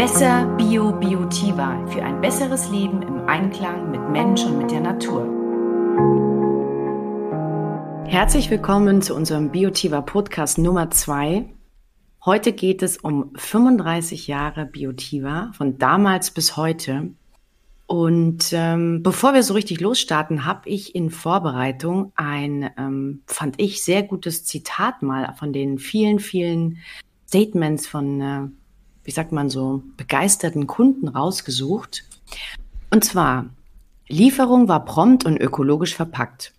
Besser Bio Biotiva für ein besseres Leben im Einklang mit Mensch und mit der Natur. Herzlich willkommen zu unserem Biotiva Podcast Nummer 2. Heute geht es um 35 Jahre Biotiva, von damals bis heute. Und ähm, bevor wir so richtig losstarten, habe ich in Vorbereitung ein, ähm, fand ich, sehr gutes Zitat mal von den vielen, vielen Statements von, äh, wie sagt man so, begeisterten Kunden rausgesucht. Und zwar, Lieferung war prompt und ökologisch verpackt.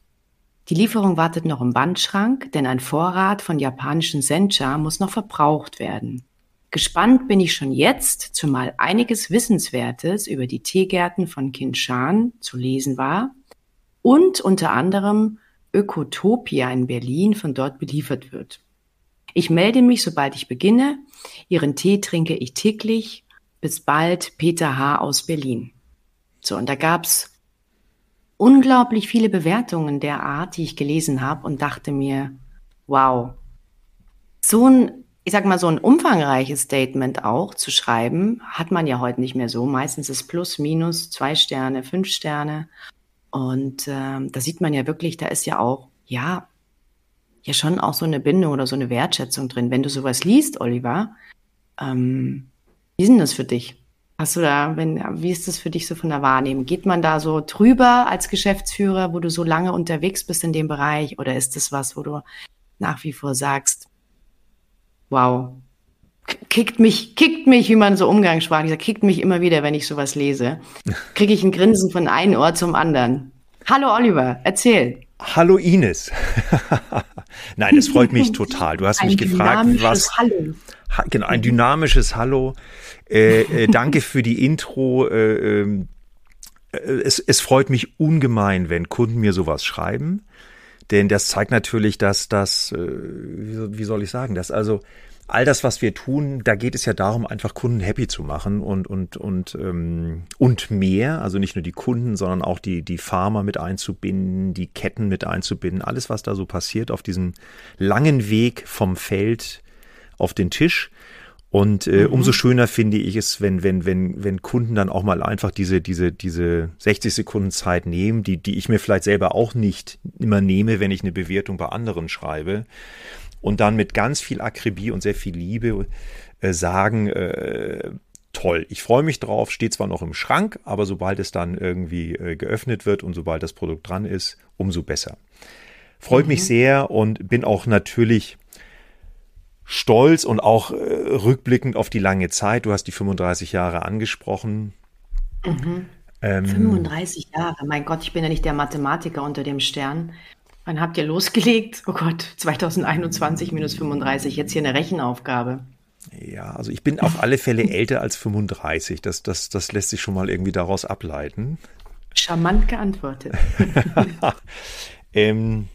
Die Lieferung wartet noch im Bandschrank, denn ein Vorrat von japanischen Sencha muss noch verbraucht werden. Gespannt bin ich schon jetzt, zumal einiges Wissenswertes über die Teegärten von Kinshan zu lesen war und unter anderem Ökotopia in Berlin von dort beliefert wird. Ich melde mich, sobald ich beginne. Ihren Tee trinke ich täglich. Bis bald, Peter H. aus Berlin. So, und da gab's unglaublich viele Bewertungen der Art, die ich gelesen habe und dachte mir, wow, so ein ich sag mal, so ein umfangreiches Statement auch zu schreiben, hat man ja heute nicht mehr so. Meistens ist plus, minus, zwei Sterne, fünf Sterne. Und ähm, da sieht man ja wirklich, da ist ja auch, ja, ja schon auch so eine Bindung oder so eine Wertschätzung drin. Wenn du sowas liest, Oliver, ähm, wie ist denn das für dich? Hast du da, wenn, wie ist das für dich so von der Wahrnehmung? Geht man da so drüber als Geschäftsführer, wo du so lange unterwegs bist in dem Bereich? Oder ist das was, wo du nach wie vor sagst, wow, kickt mich, kickt mich, wie man so umgangssprachlich sagt, kickt mich immer wieder, wenn ich sowas lese. Kriege ich ein Grinsen von einem Ohr zum anderen. Hallo Oliver, erzähl. Hallo Ines. Nein, es freut mich total. Du hast ein mich gefragt, was. Hallo. Ha, genau, ein dynamisches Hallo. Äh, äh, danke für die Intro. Äh, ähm, äh, es, es freut mich ungemein, wenn Kunden mir sowas schreiben. Denn das zeigt natürlich, dass das, äh, wie soll ich sagen, dass also all das, was wir tun, da geht es ja darum, einfach Kunden happy zu machen und und und ähm, und mehr, also nicht nur die Kunden, sondern auch die die Farmer mit einzubinden, die Ketten mit einzubinden, alles, was da so passiert auf diesem langen Weg vom Feld auf den Tisch. Und äh, mhm. umso schöner finde ich es, wenn, wenn, wenn, wenn Kunden dann auch mal einfach diese, diese, diese 60 Sekunden Zeit nehmen, die, die ich mir vielleicht selber auch nicht immer nehme, wenn ich eine Bewertung bei anderen schreibe. Und dann mit ganz viel Akribie und sehr viel Liebe äh, sagen, äh, toll, ich freue mich drauf, steht zwar noch im Schrank, aber sobald es dann irgendwie äh, geöffnet wird und sobald das Produkt dran ist, umso besser. Freut mhm. mich sehr und bin auch natürlich stolz und auch äh, rückblickend auf die lange Zeit. Du hast die 35 Jahre angesprochen. Mhm. Ähm, 35 Jahre, mein Gott, ich bin ja nicht der Mathematiker unter dem Stern. Wann habt ihr losgelegt? Oh Gott, 2021 minus 35, jetzt hier eine Rechenaufgabe. Ja, also ich bin auf alle Fälle älter als 35. Das, das, das lässt sich schon mal irgendwie daraus ableiten. Charmant geantwortet. ähm,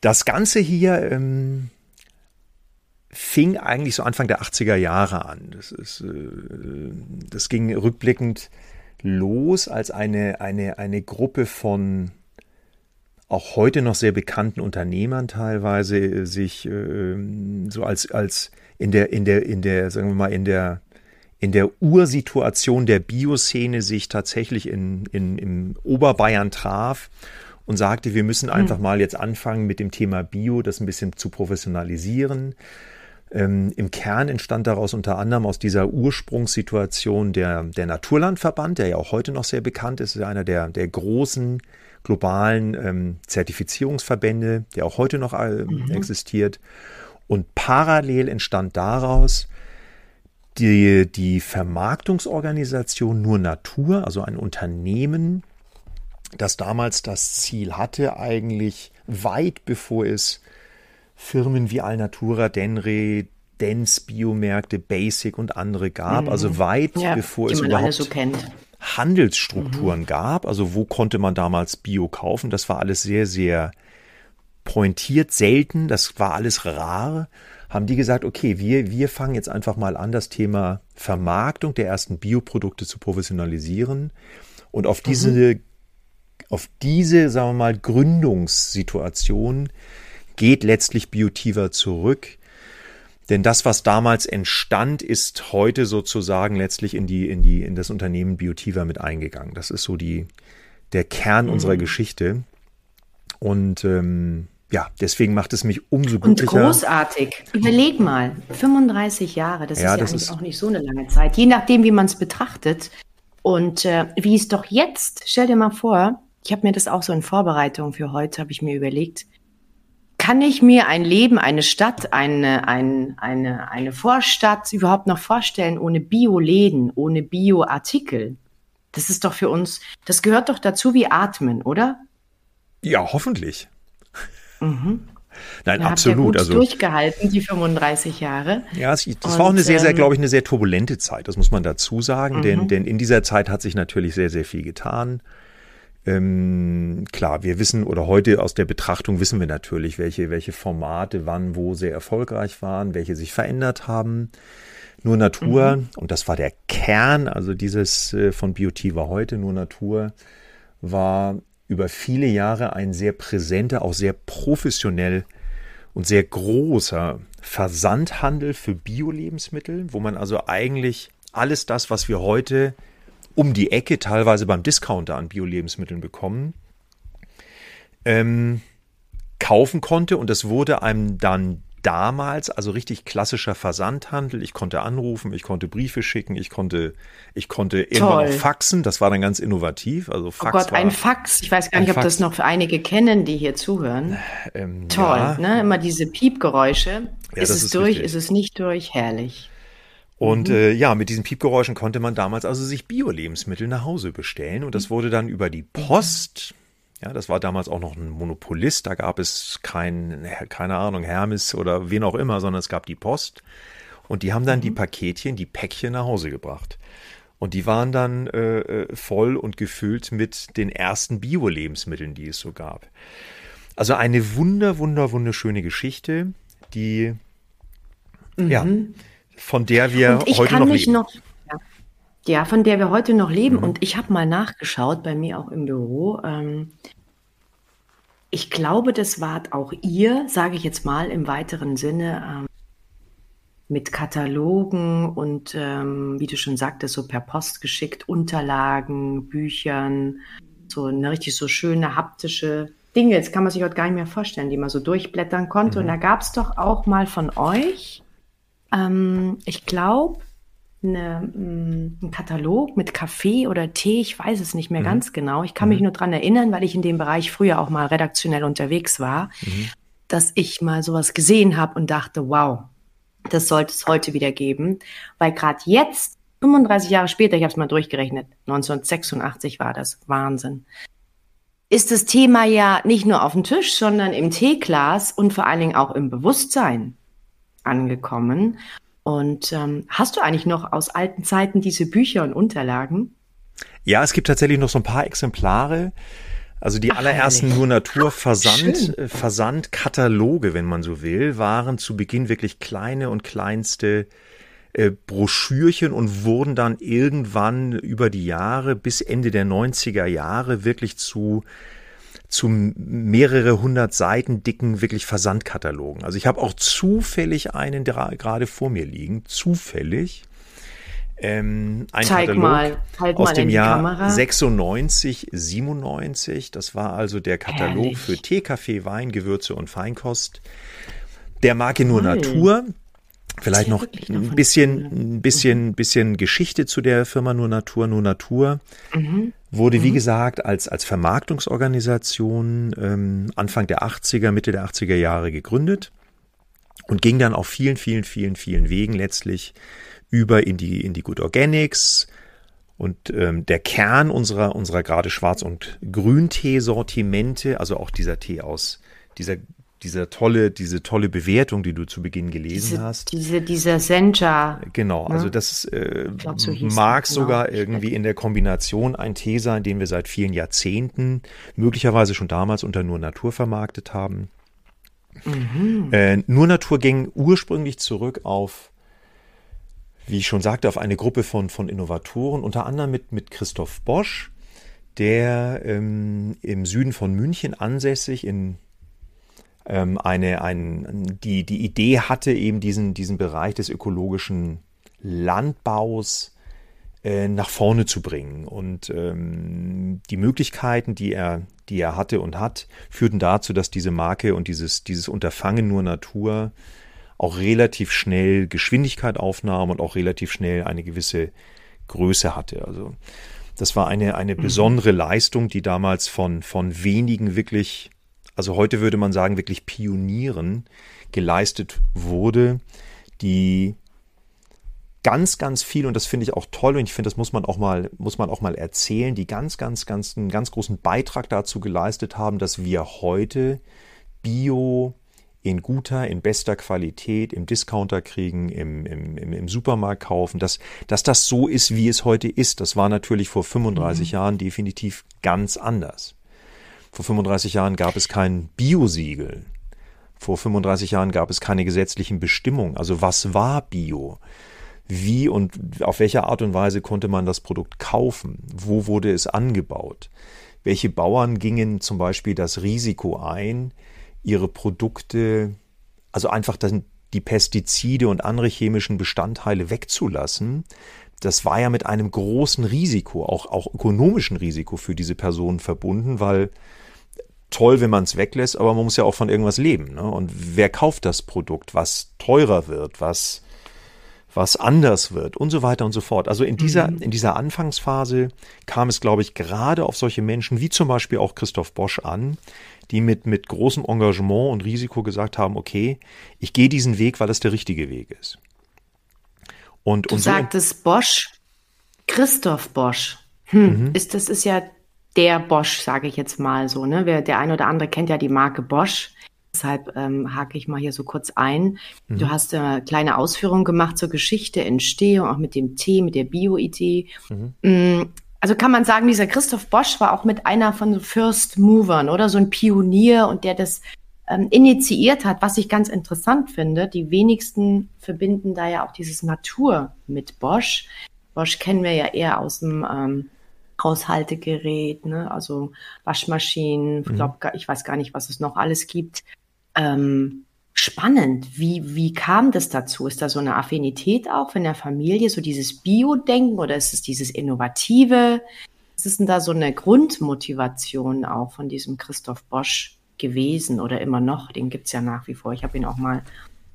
das Ganze hier ähm, fing eigentlich so Anfang der 80er Jahre an. Das, ist, äh, das ging rückblickend los, als eine, eine, eine Gruppe von auch heute noch sehr bekannten Unternehmern teilweise sich äh, so als, als in der, in der, in der, sagen wir mal, in der, in der Ursituation der Bioszene sich tatsächlich in, in, im Oberbayern traf und sagte, wir müssen hm. einfach mal jetzt anfangen mit dem Thema Bio, das ein bisschen zu professionalisieren. Ähm, Im Kern entstand daraus unter anderem aus dieser Ursprungssituation der, der Naturlandverband, der ja auch heute noch sehr bekannt ist, ist einer der, der großen globalen ähm, Zertifizierungsverbände, der auch heute noch äh, mhm. existiert. Und parallel entstand daraus die, die Vermarktungsorganisation Nur Natur, also ein Unternehmen, das damals das Ziel hatte, eigentlich weit bevor es Firmen wie Alnatura, Denre, Dens Biomärkte, Basic und andere gab, mhm. also weit ja, bevor es überhaupt so Handelsstrukturen mhm. gab. Also wo konnte man damals Bio kaufen? Das war alles sehr, sehr pointiert, selten. Das war alles rar. Haben die gesagt, okay, wir, wir fangen jetzt einfach mal an, das Thema Vermarktung der ersten Bioprodukte zu professionalisieren. Und auf diese, mhm. auf diese, sagen wir mal, Gründungssituation geht letztlich Biotiva zurück. Denn das, was damals entstand, ist heute sozusagen letztlich in die, in die, in das Unternehmen Biotiva mit eingegangen. Das ist so die, der Kern mhm. unserer Geschichte. Und ähm, ja, deswegen macht es mich umso glücklicher. Und großartig. Überleg mal, 35 Jahre, das ja, ist ja das eigentlich ist auch nicht so eine lange Zeit, je nachdem, wie man es betrachtet. Und äh, wie es doch jetzt, stell dir mal vor, ich habe mir das auch so in Vorbereitung für heute, habe ich mir überlegt, kann ich mir ein Leben, eine Stadt, eine, eine, eine, eine Vorstadt überhaupt noch vorstellen ohne Bioläden, ohne Bioartikel? Das ist doch für uns, das gehört doch dazu wie Atmen, oder? Ja, hoffentlich. Mhm. Nein, da absolut. Gut also durchgehalten, die 35 Jahre. Ja, das Und, war auch eine sehr, sehr, ähm, glaube ich, eine sehr turbulente Zeit. Das muss man dazu sagen, mhm. denn, denn in dieser Zeit hat sich natürlich sehr, sehr viel getan. Ähm, klar, wir wissen oder heute aus der Betrachtung wissen wir natürlich, welche, welche Formate wann wo sehr erfolgreich waren, welche sich verändert haben. Nur Natur, mhm. und das war der Kern, also dieses äh, von BioT war heute, nur Natur, war über viele Jahre ein sehr präsenter, auch sehr professionell und sehr großer Versandhandel für Bio-Lebensmittel, wo man also eigentlich alles das, was wir heute um die Ecke, teilweise beim Discounter an Bio-Lebensmitteln bekommen, ähm, kaufen konnte und das wurde einem dann damals also richtig klassischer Versandhandel. Ich konnte anrufen, ich konnte Briefe schicken, ich konnte, ich konnte irgendwann auch faxen. Das war dann ganz innovativ. Also Fax oh Gott, ein Fax. Ich weiß gar nicht, ob Fax. das noch für einige kennen, die hier zuhören. Ähm, Toll, ja. ne? Immer diese Piepgeräusche. Ja, ist es ist durch, richtig. ist es nicht durch? Herrlich. Und mhm. äh, ja, mit diesen Piepgeräuschen konnte man damals also sich Bio-Lebensmittel nach Hause bestellen. Und das wurde dann über die Post. Ja, das war damals auch noch ein Monopolist. Da gab es kein, keine Ahnung, Hermes oder wen auch immer, sondern es gab die Post. Und die haben dann mhm. die Paketchen, die Päckchen nach Hause gebracht. Und die waren dann äh, äh, voll und gefüllt mit den ersten Bio-Lebensmitteln, die es so gab. Also eine wunder, wunder, wunderschöne Geschichte, die mhm. ja von der wir heute noch leben. Noch, ja. von der wir heute noch leben. Mhm. Und ich habe mal nachgeschaut, bei mir auch im Büro. Ähm, ich glaube, das wart auch ihr, sage ich jetzt mal im weiteren Sinne, ähm, mit Katalogen und, ähm, wie du schon sagtest, so per Post geschickt, Unterlagen, Büchern, so eine richtig so schöne haptische Dinge. Das kann man sich heute gar nicht mehr vorstellen, die man so durchblättern konnte. Mhm. Und da gab es doch auch mal von euch ähm, ich glaube, eine, mm, ein Katalog mit Kaffee oder Tee, ich weiß es nicht mehr mhm. ganz genau. Ich kann mhm. mich nur dran erinnern, weil ich in dem Bereich früher auch mal redaktionell unterwegs war, mhm. dass ich mal sowas gesehen habe und dachte, wow, das sollte es heute wieder geben. Weil gerade jetzt, 35 Jahre später, ich habe es mal durchgerechnet, 1986 war das, Wahnsinn, ist das Thema ja nicht nur auf dem Tisch, sondern im Teeglas und vor allen Dingen auch im Bewusstsein angekommen. Und ähm, hast du eigentlich noch aus alten Zeiten diese Bücher und Unterlagen? Ja, es gibt tatsächlich noch so ein paar Exemplare. Also die Ach, allerersten nur Naturversand, äh, Versandkataloge, wenn man so will, waren zu Beginn wirklich kleine und kleinste äh, Broschürchen und wurden dann irgendwann über die Jahre bis Ende der 90er Jahre wirklich zu zu mehrere hundert Seiten dicken wirklich Versandkatalogen. Also ich habe auch zufällig einen gerade vor mir liegen, zufällig. Ähm, ein Zeig Katalog mal, halt aus mal dem Jahr Kamera. 96, 97. Das war also der Katalog Herrlich. für Tee, Kaffee, Wein, Gewürze und Feinkost. Der Marke nur Toll. Natur. Vielleicht noch ein bisschen, ein bisschen, bisschen Geschichte zu der Firma Nur Natur. Nur Natur mhm. Wurde, wie mhm. gesagt, als, als Vermarktungsorganisation ähm, Anfang der 80er, Mitte der 80er Jahre gegründet und ging dann auf vielen, vielen, vielen, vielen Wegen letztlich über in die, in die Good Organics, und ähm, der Kern unserer, unserer gerade Schwarz- und Grüntee-Sortimente, also auch dieser Tee aus, dieser dieser tolle, diese tolle Bewertung, die du zu Beginn gelesen diese, hast. Diese, dieser Senja. Genau, ne? also das äh, glaub, so mag das, genau. sogar irgendwie in der Kombination ein Tee sein, den wir seit vielen Jahrzehnten, möglicherweise schon damals unter Nur Natur vermarktet haben. Mhm. Äh, Nur Natur ging ursprünglich zurück auf, wie ich schon sagte, auf eine Gruppe von, von Innovatoren, unter anderem mit, mit Christoph Bosch, der ähm, im Süden von München ansässig in ähm, eine, ein, die, die Idee hatte, eben diesen, diesen Bereich des ökologischen Landbaus äh, nach vorne zu bringen. Und ähm, die Möglichkeiten, die er, die er hatte und hat, führten dazu, dass diese Marke und dieses, dieses Unterfangen nur Natur auch relativ schnell Geschwindigkeit aufnahm und auch relativ schnell eine gewisse Größe hatte. Also das war eine, eine mhm. besondere Leistung, die damals von, von wenigen wirklich, also heute würde man sagen, wirklich Pionieren geleistet wurde, die ganz, ganz viel, und das finde ich auch toll, und ich finde, das muss man auch mal, muss man auch mal erzählen, die ganz, ganz, ganz, einen ganz großen Beitrag dazu geleistet haben, dass wir heute Bio in guter, in bester Qualität im Discounter kriegen, im, im, im, Supermarkt kaufen, dass, dass das so ist, wie es heute ist. Das war natürlich vor 35 mhm. Jahren definitiv ganz anders. Vor 35 Jahren gab es kein Biosiegel. Vor 35 Jahren gab es keine gesetzlichen Bestimmungen. Also was war Bio? wie und auf welche Art und Weise konnte man das Produkt kaufen? Wo wurde es angebaut? Welche Bauern gingen zum Beispiel das Risiko ein, ihre Produkte, also einfach die Pestizide und andere chemischen Bestandteile wegzulassen? Das war ja mit einem großen Risiko, auch, auch ökonomischen Risiko für diese Personen verbunden, weil toll, wenn man es weglässt, aber man muss ja auch von irgendwas leben. Ne? Und wer kauft das Produkt, was teurer wird, was was anders wird und so weiter und so fort. Also in dieser, mhm. in dieser Anfangsphase kam es, glaube ich, gerade auf solche Menschen wie zum Beispiel auch Christoph Bosch an, die mit, mit großem Engagement und Risiko gesagt haben, okay, ich gehe diesen Weg, weil es der richtige Weg ist. Und, du und so sagtest Bosch, Christoph Bosch. Hm, mhm. ist, das ist ja der Bosch, sage ich jetzt mal so. Ne? Wer, der ein oder andere kennt ja die Marke Bosch. Deshalb ähm, hake ich mal hier so kurz ein. Mhm. Du hast äh, kleine Ausführungen gemacht zur Geschichte, Entstehung, auch mit dem Tee, mit der Bio-Idee. Mhm. Mm, also kann man sagen, dieser Christoph Bosch war auch mit einer von First Movern oder so ein Pionier und der das ähm, initiiert hat, was ich ganz interessant finde. Die wenigsten verbinden da ja auch dieses Natur mit Bosch. Bosch kennen wir ja eher aus dem ähm, Haushaltegerät, ne? also Waschmaschinen, mhm. glaub, ich weiß gar nicht, was es noch alles gibt ähm, spannend. Wie, wie kam das dazu? Ist da so eine Affinität auch von der Familie, so dieses Bio-Denken oder ist es dieses Innovative? Was ist denn da so eine Grundmotivation auch von diesem Christoph Bosch gewesen oder immer noch? Den gibt's ja nach wie vor. Ich habe ihn auch mal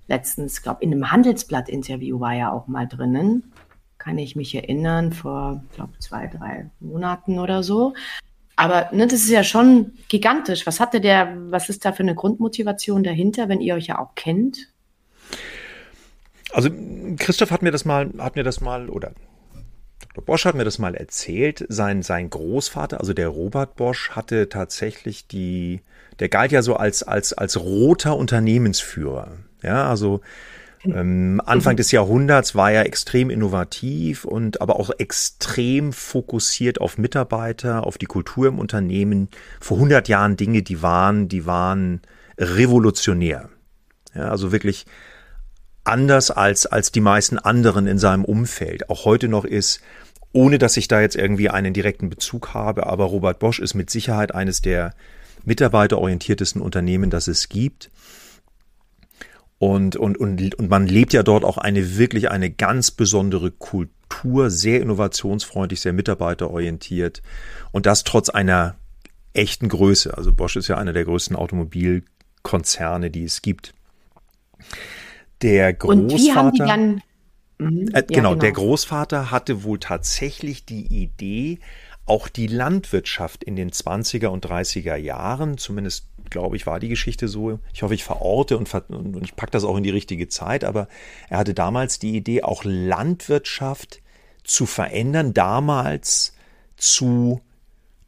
letztens, glaube in einem Handelsblatt-Interview war er auch mal drinnen. Kann ich mich erinnern, vor, glaube zwei, drei Monaten oder so. Aber ne, das ist ja schon gigantisch. Was hatte der, was ist da für eine Grundmotivation dahinter, wenn ihr euch ja auch kennt? Also Christoph hat mir das mal, hat mir das mal, oder Dr. Bosch hat mir das mal erzählt. Sein, sein Großvater, also der Robert Bosch, hatte tatsächlich die, der galt ja so als, als, als roter Unternehmensführer. Ja, also ähm, Anfang des Jahrhunderts war er extrem innovativ und aber auch extrem fokussiert auf Mitarbeiter, auf die Kultur im Unternehmen. Vor 100 Jahren Dinge, die waren, die waren revolutionär. Ja, also wirklich anders als, als die meisten anderen in seinem Umfeld. Auch heute noch ist, ohne dass ich da jetzt irgendwie einen direkten Bezug habe, aber Robert Bosch ist mit Sicherheit eines der mitarbeiterorientiertesten Unternehmen, das es gibt. Und, und, und, und man lebt ja dort auch eine wirklich eine ganz besondere Kultur, sehr innovationsfreundlich, sehr mitarbeiterorientiert. Und das trotz einer echten Größe. Also Bosch ist ja einer der größten Automobilkonzerne, die es gibt. Der Großvater. Dann, mhm, äh, genau, ja, genau, der Großvater hatte wohl tatsächlich die Idee, auch die Landwirtschaft in den 20er und 30er Jahren, zumindest glaube ich, war die Geschichte so. Ich hoffe, ich verorte und, ver und ich packe das auch in die richtige Zeit, aber er hatte damals die Idee, auch Landwirtschaft zu verändern, damals zu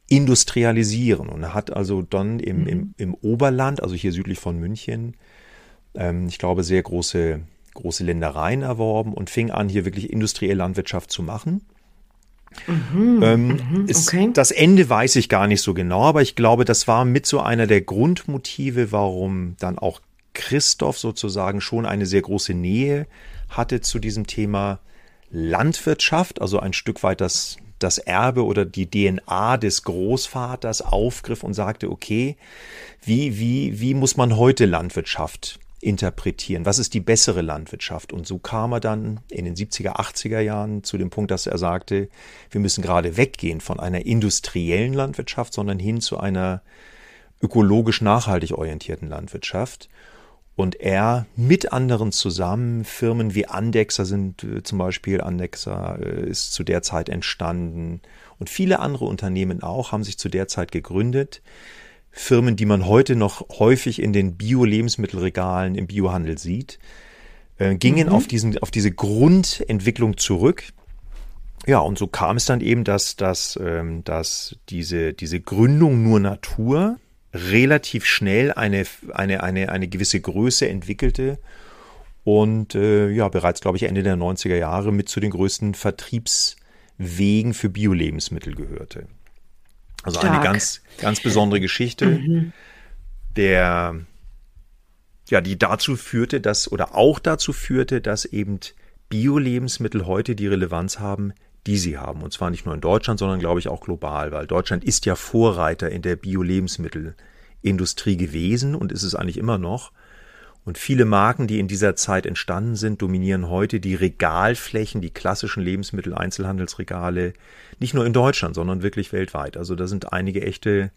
industrialisieren. Und er hat also dann im, mhm. im, im Oberland, also hier südlich von München, ähm, ich glaube, sehr große, große Ländereien erworben und fing an, hier wirklich industrielle Landwirtschaft zu machen. Mhm, ähm, mhm, ist, okay. Das Ende weiß ich gar nicht so genau, aber ich glaube, das war mit so einer der Grundmotive, warum dann auch Christoph sozusagen schon eine sehr große Nähe hatte zu diesem Thema Landwirtschaft, also ein Stück weit das, das Erbe oder die DNA des Großvaters aufgriff und sagte, okay, wie, wie, wie muss man heute Landwirtschaft interpretieren? Was ist die bessere Landwirtschaft? Und so kam er dann in den 70er, 80er Jahren zu dem Punkt, dass er sagte, wir müssen gerade weggehen von einer industriellen Landwirtschaft, sondern hin zu einer ökologisch nachhaltig orientierten Landwirtschaft. Und er mit anderen zusammen, Firmen wie Andexer sind äh, zum Beispiel, Andexer äh, ist zu der Zeit entstanden und viele andere Unternehmen auch haben sich zu der Zeit gegründet, Firmen, die man heute noch häufig in den Bio-Lebensmittelregalen im Biohandel sieht, äh, gingen mhm. auf, diesen, auf diese Grundentwicklung zurück. Ja, und so kam es dann eben, dass, dass, ähm, dass diese, diese Gründung nur Natur relativ schnell eine, eine, eine, eine gewisse Größe entwickelte und äh, ja, bereits, glaube ich, Ende der 90er Jahre mit zu den größten Vertriebswegen für Bio-Lebensmittel gehörte. Also Stark. eine ganz, ganz besondere Geschichte, mhm. der, ja, die dazu führte, dass, oder auch dazu führte, dass eben Bio-Lebensmittel heute die Relevanz haben, die sie haben. Und zwar nicht nur in Deutschland, sondern glaube ich auch global, weil Deutschland ist ja Vorreiter in der Bio-Lebensmittelindustrie gewesen und ist es eigentlich immer noch. Und viele Marken, die in dieser Zeit entstanden sind, dominieren heute die Regalflächen, die klassischen Lebensmittel-Einzelhandelsregale, nicht nur in Deutschland, sondern wirklich weltweit. Also da sind einige echte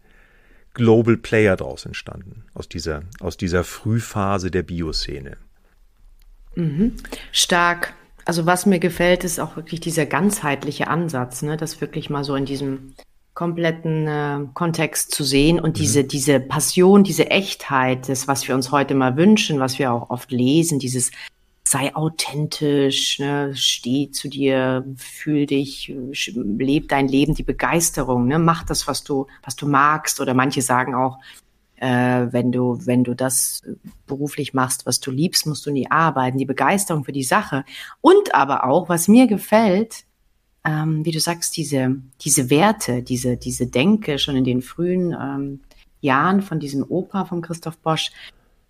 Global Player draus entstanden, aus dieser, aus dieser Frühphase der Bioszene. Mhm. Stark. Also was mir gefällt, ist auch wirklich dieser ganzheitliche Ansatz, ne? das wirklich mal so in diesem kompletten äh, Kontext zu sehen und mhm. diese, diese Passion, diese Echtheit, das, was wir uns heute mal wünschen, was wir auch oft lesen, dieses sei authentisch, ne, steh zu dir, fühl dich, leb dein Leben, die Begeisterung, ne, mach das, was du, was du magst. Oder manche sagen auch, äh, wenn du, wenn du das beruflich machst, was du liebst, musst du nie arbeiten. Die Begeisterung für die Sache. Und aber auch, was mir gefällt, ähm, wie du sagst, diese, diese Werte, diese, diese Denke schon in den frühen ähm, Jahren von diesem Opa von Christoph Bosch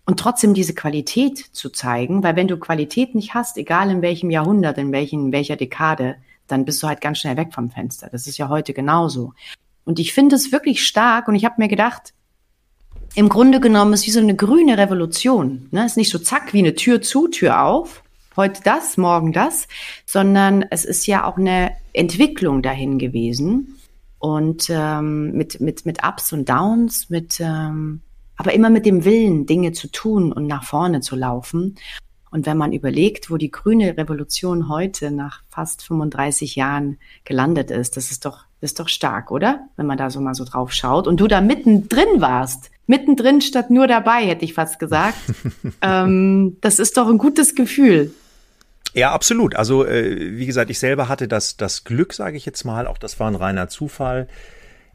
und trotzdem diese Qualität zu zeigen, weil wenn du Qualität nicht hast, egal in welchem Jahrhundert, in, welchen, welcher Dekade, dann bist du halt ganz schnell weg vom Fenster. Das ist ja heute genauso. Und ich finde es wirklich stark und ich habe mir gedacht, im Grunde genommen ist wie so eine grüne Revolution. Ne? Ist nicht so zack wie eine Tür zu, Tür auf, heute das, morgen das, sondern es ist ja auch eine Entwicklung dahin gewesen und ähm, mit, mit, mit Ups und Downs, mit, ähm, aber immer mit dem Willen, Dinge zu tun und nach vorne zu laufen. Und wenn man überlegt, wo die grüne Revolution heute nach fast 35 Jahren gelandet ist, das ist doch, das ist doch stark, oder? Wenn man da so mal so drauf schaut und du da mittendrin warst. Mittendrin statt nur dabei, hätte ich fast gesagt. ähm, das ist doch ein gutes Gefühl. Ja, absolut. Also äh, wie gesagt, ich selber hatte das, das Glück, sage ich jetzt mal, auch das war ein reiner Zufall.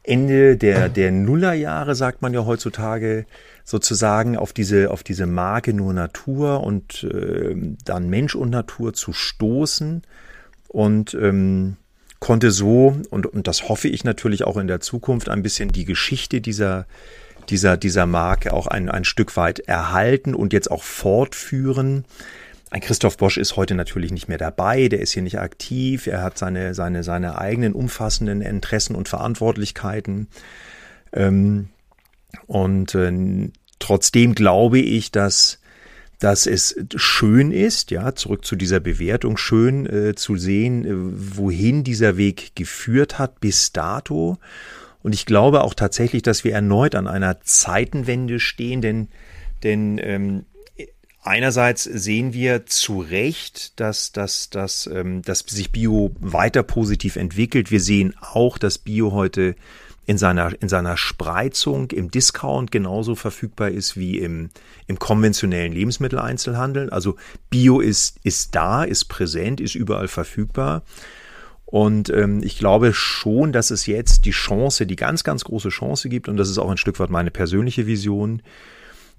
Ende der, der Nullerjahre, sagt man ja heutzutage, sozusagen auf diese, auf diese Marke nur Natur und äh, dann Mensch und Natur zu stoßen und ähm, konnte so, und, und das hoffe ich natürlich auch in der Zukunft, ein bisschen die Geschichte dieser, dieser, dieser Marke auch ein, ein Stück weit erhalten und jetzt auch fortführen. Ein Christoph Bosch ist heute natürlich nicht mehr dabei, der ist hier nicht aktiv, er hat seine, seine, seine eigenen umfassenden Interessen und Verantwortlichkeiten. Ähm, und äh, trotzdem glaube ich, dass dass es schön ist, ja, zurück zu dieser Bewertung, schön äh, zu sehen, äh, wohin dieser Weg geführt hat bis dato. Und ich glaube auch tatsächlich, dass wir erneut an einer Zeitenwende stehen, denn, denn ähm, Einerseits sehen wir zu Recht, dass, dass, dass, ähm, dass sich Bio weiter positiv entwickelt. Wir sehen auch, dass Bio heute in seiner, in seiner Spreizung im Discount genauso verfügbar ist wie im, im konventionellen Lebensmitteleinzelhandel. Also Bio ist, ist da, ist präsent, ist überall verfügbar. Und ähm, ich glaube schon, dass es jetzt die Chance, die ganz, ganz große Chance gibt, und das ist auch ein Stück weit meine persönliche Vision,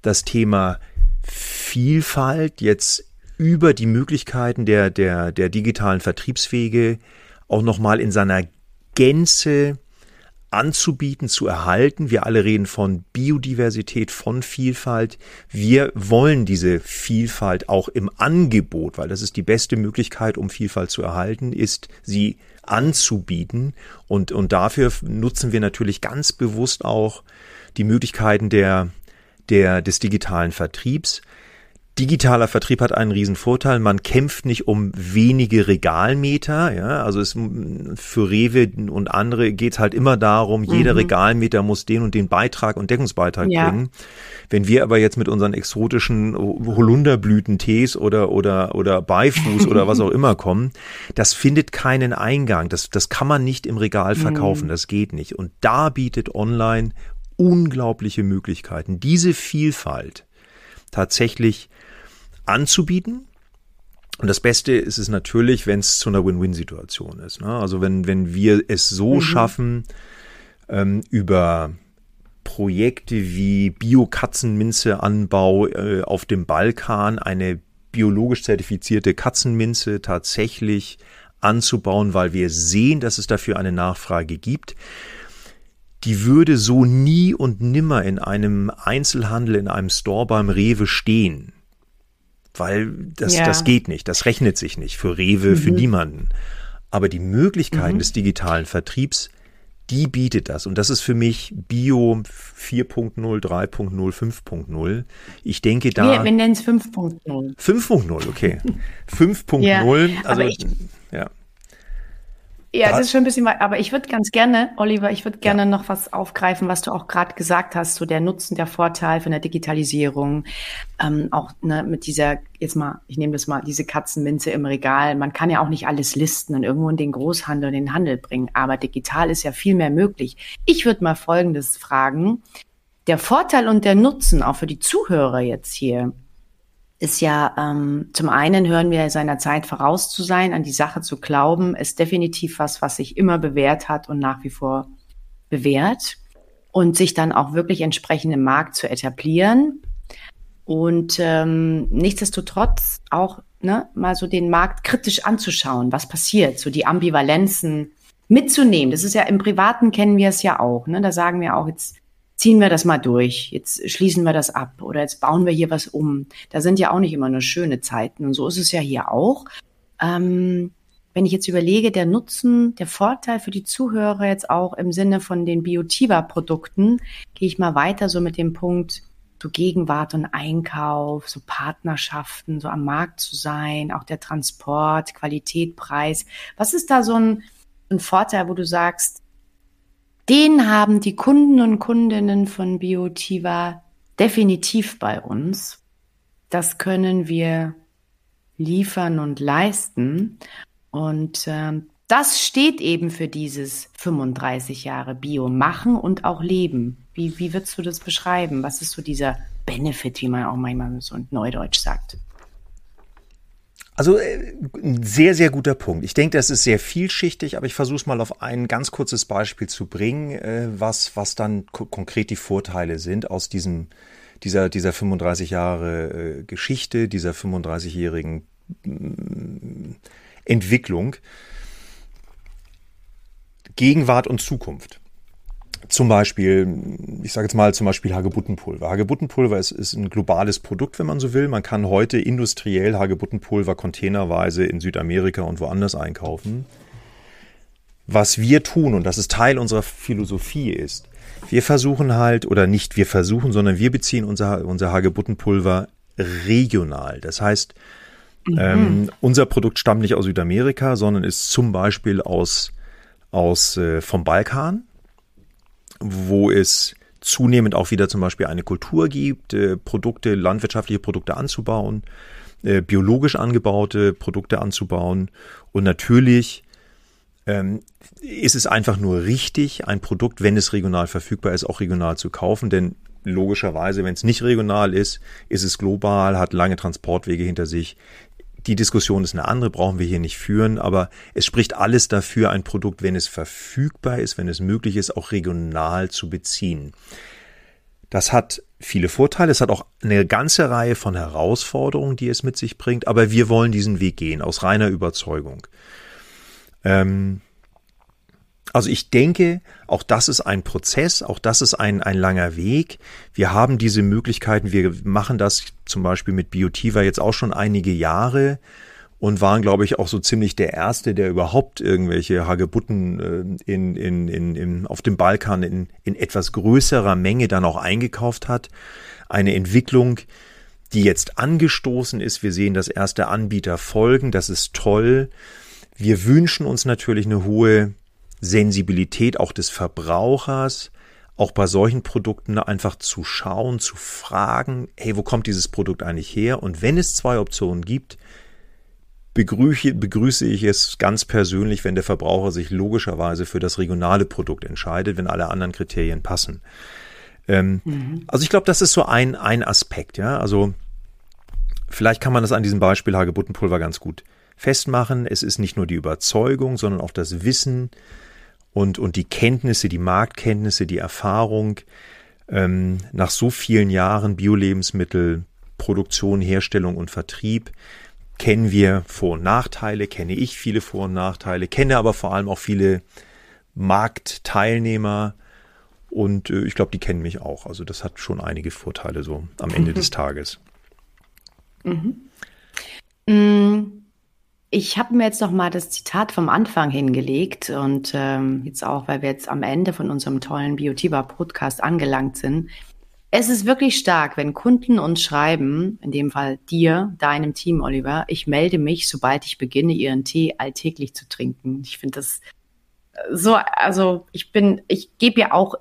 das Thema Vielfalt jetzt über die Möglichkeiten der, der, der digitalen Vertriebswege auch nochmal in seiner Gänze anzubieten, zu erhalten. Wir alle reden von Biodiversität, von Vielfalt. Wir wollen diese Vielfalt auch im Angebot, weil das ist die beste Möglichkeit, um Vielfalt zu erhalten, ist sie anzubieten. Und, und dafür nutzen wir natürlich ganz bewusst auch die Möglichkeiten der, der, des digitalen Vertriebs. Digitaler Vertrieb hat einen riesen Vorteil. Man kämpft nicht um wenige Regalmeter. Ja, also es, für Rewe und andere geht es halt immer darum, mhm. jeder Regalmeter muss den und den Beitrag und Deckungsbeitrag ja. bringen. Wenn wir aber jetzt mit unseren exotischen Holunderblütentees oder, oder, oder Beifuß oder was auch immer kommen, das findet keinen Eingang. Das, das kann man nicht im Regal verkaufen. Mhm. Das geht nicht. Und da bietet online unglaubliche Möglichkeiten, diese Vielfalt tatsächlich anzubieten. Und das Beste ist es natürlich, wenn es zu einer Win-Win-Situation ist. Ne? Also wenn, wenn wir es so mhm. schaffen, ähm, über Projekte wie Bio-Katzenminze-Anbau äh, auf dem Balkan eine biologisch zertifizierte Katzenminze tatsächlich anzubauen, weil wir sehen, dass es dafür eine Nachfrage gibt. Die würde so nie und nimmer in einem Einzelhandel, in einem Store beim Rewe stehen weil das, ja. das geht nicht, das rechnet sich nicht für Rewe, mhm. für niemanden. Aber die Möglichkeiten mhm. des digitalen Vertriebs, die bietet das. Und das ist für mich Bio 4.0, 3.0, 5.0. Ich denke da. Wir, wir nennen es 5.0. 5.0, okay. 5.0, ja, also ich, ja. Ja, das ist schon ein bisschen weit, aber ich würde ganz gerne, Oliver, ich würde gerne ja. noch was aufgreifen, was du auch gerade gesagt hast, so der Nutzen, der Vorteil von der Digitalisierung, ähm, auch ne, mit dieser, jetzt mal, ich nehme das mal, diese Katzenminze im Regal, man kann ja auch nicht alles listen und irgendwo in den Großhandel und den Handel bringen, aber digital ist ja viel mehr möglich. Ich würde mal Folgendes fragen, der Vorteil und der Nutzen auch für die Zuhörer jetzt hier, ist ja ähm, zum einen hören wir seiner Zeit voraus zu sein, an die Sache zu glauben, ist definitiv was, was sich immer bewährt hat und nach wie vor bewährt und sich dann auch wirklich entsprechend im Markt zu etablieren und ähm, nichtsdestotrotz auch ne, mal so den Markt kritisch anzuschauen, was passiert, so die Ambivalenzen mitzunehmen. Das ist ja im Privaten kennen wir es ja auch. Ne? Da sagen wir auch jetzt ziehen wir das mal durch, jetzt schließen wir das ab oder jetzt bauen wir hier was um. Da sind ja auch nicht immer nur schöne Zeiten und so ist es ja hier auch. Ähm, wenn ich jetzt überlege, der Nutzen, der Vorteil für die Zuhörer jetzt auch im Sinne von den Biotiva-Produkten, gehe ich mal weiter so mit dem Punkt, so Gegenwart und Einkauf, so Partnerschaften, so am Markt zu sein, auch der Transport, Qualität, Preis. Was ist da so ein, ein Vorteil, wo du sagst, den haben die Kunden und Kundinnen von Biotiva definitiv bei uns. Das können wir liefern und leisten. Und äh, das steht eben für dieses 35 Jahre Bio machen und auch leben. Wie, wie würdest du das beschreiben? Was ist so dieser Benefit, wie man auch manchmal so in Neudeutsch sagt? Also äh, ein sehr, sehr guter Punkt. Ich denke, das ist sehr vielschichtig, aber ich versuche es mal auf ein ganz kurzes Beispiel zu bringen, äh, was, was dann konkret die Vorteile sind aus diesem, dieser, dieser 35 Jahre äh, Geschichte, dieser 35-jährigen mm, Entwicklung. Gegenwart und Zukunft zum Beispiel, ich sage jetzt mal zum Beispiel Hagebuttenpulver. Hagebuttenpulver ist, ist ein globales Produkt, wenn man so will. Man kann heute industriell Hagebuttenpulver containerweise in Südamerika und woanders einkaufen. Was wir tun, und das ist Teil unserer Philosophie ist, wir versuchen halt, oder nicht wir versuchen, sondern wir beziehen unser, unser Hagebuttenpulver regional. Das heißt, mhm. ähm, unser Produkt stammt nicht aus Südamerika, sondern ist zum Beispiel aus, aus äh, vom Balkan wo es zunehmend auch wieder zum Beispiel eine Kultur gibt, äh, Produkte, landwirtschaftliche Produkte anzubauen, äh, biologisch angebaute Produkte anzubauen. Und natürlich ähm, ist es einfach nur richtig, ein Produkt, wenn es regional verfügbar ist, auch regional zu kaufen. Denn logischerweise, wenn es nicht regional ist, ist es global, hat lange Transportwege hinter sich, die Diskussion ist eine andere, brauchen wir hier nicht führen, aber es spricht alles dafür, ein Produkt, wenn es verfügbar ist, wenn es möglich ist, auch regional zu beziehen. Das hat viele Vorteile, es hat auch eine ganze Reihe von Herausforderungen, die es mit sich bringt, aber wir wollen diesen Weg gehen, aus reiner Überzeugung. Ähm, Also ich denke, auch das ist ein Prozess, auch das ist ein, ein langer Weg. Wir haben diese Möglichkeiten, wir machen das zum Beispiel mit Biotiva jetzt auch schon einige Jahre und waren, glaube ich, auch so ziemlich der Erste, der überhaupt irgendwelche Hagebutten äh, in, in, in, in, auf dem Balkan in, in etwas größerer Menge dann auch eingekauft hat. Eine Entwicklung, die jetzt angestoßen ist. Wir sehen, dass erste Anbieter folgen. Das ist toll. Wir wünschen uns natürlich eine hohe Sensibilität auch des Verbrauchers, auch bei solchen Produkten einfach zu schauen, zu fragen, hey, wo kommt dieses Produkt eigentlich her? Und wenn es zwei Optionen gibt, begrüße, begrüße ich es ganz persönlich, wenn der Verbraucher sich logischerweise für das regionale Produkt entscheidet, wenn alle anderen Kriterien passen. Ähm, mhm. Also ich glaube, das ist so ein, ein Aspekt, ja. Also vielleicht kann man das an diesem Beispiel Hagebuttenpulver ganz gut festmachen. Es ist nicht nur die Überzeugung, sondern auch das Wissen, und, und die Kenntnisse, die Marktkenntnisse, die Erfahrung ähm, nach so vielen Jahren Bio-Lebensmittelproduktion, Herstellung und Vertrieb kennen wir Vor- und Nachteile, kenne ich viele Vor- und Nachteile, kenne aber vor allem auch viele Marktteilnehmer und äh, ich glaube, die kennen mich auch. Also das hat schon einige Vorteile so am Ende des Tages. Mhm. Mm. Ich habe mir jetzt noch mal das Zitat vom Anfang hingelegt und ähm, jetzt auch, weil wir jetzt am Ende von unserem tollen Biotiba Podcast angelangt sind. Es ist wirklich stark, wenn Kunden uns schreiben, in dem Fall dir, deinem Team, Oliver, ich melde mich, sobald ich beginne, ihren Tee alltäglich zu trinken. Ich finde das so, also ich bin, ich gebe ja auch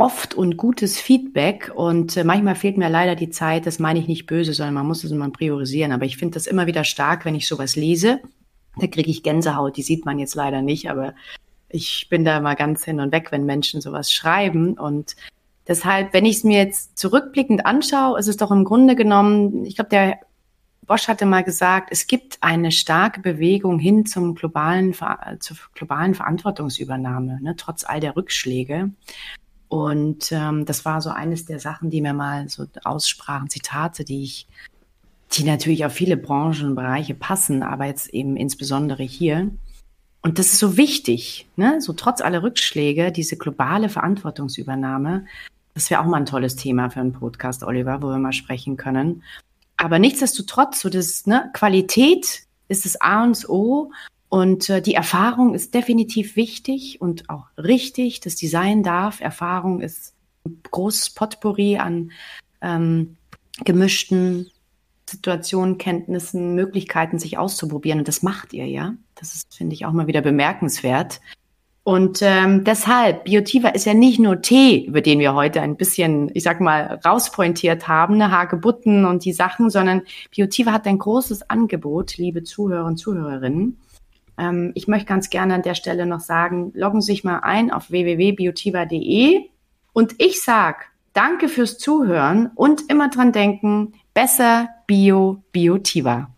oft und gutes Feedback und äh, manchmal fehlt mir leider die Zeit, das meine ich nicht böse, sondern man muss es immer priorisieren. Aber ich finde das immer wieder stark, wenn ich sowas lese. Da kriege ich Gänsehaut, die sieht man jetzt leider nicht, aber ich bin da immer ganz hin und weg, wenn Menschen sowas schreiben. Und deshalb, wenn ich es mir jetzt zurückblickend anschaue, ist es doch im Grunde genommen, ich glaube, der Bosch hatte mal gesagt, es gibt eine starke Bewegung hin zum globalen, zur globalen Verantwortungsübernahme, ne, trotz all der Rückschläge. Und ähm, das war so eines der Sachen, die mir mal so aussprachen, Zitate, die ich, die natürlich auf viele Branchen und Bereiche passen, aber jetzt eben insbesondere hier. Und das ist so wichtig, ne? so trotz aller Rückschläge, diese globale Verantwortungsübernahme. Das wäre auch mal ein tolles Thema für einen Podcast, Oliver, wo wir mal sprechen können. Aber nichtsdestotrotz, so das, ne, Qualität ist das A und O und äh, die Erfahrung ist definitiv wichtig und auch richtig. Das Design darf. Erfahrung ist ein großes Potpourri an ähm, gemischten Situationen, Kenntnissen, Möglichkeiten, sich auszuprobieren. Und das macht ihr ja. Das ist, finde ich, auch mal wieder bemerkenswert. Und ähm, deshalb, Biotiva ist ja nicht nur Tee, über den wir heute ein bisschen, ich sag mal, rauspointiert haben, ne, Hagebutten und die Sachen, sondern Biotiva hat ein großes Angebot, liebe Zuhörer und Zuhörerinnen. Ähm, ich möchte ganz gerne an der Stelle noch sagen, loggen Sie sich mal ein auf www.biotiva.de und ich sag danke fürs Zuhören und immer dran denken, besser Bio Biotiva.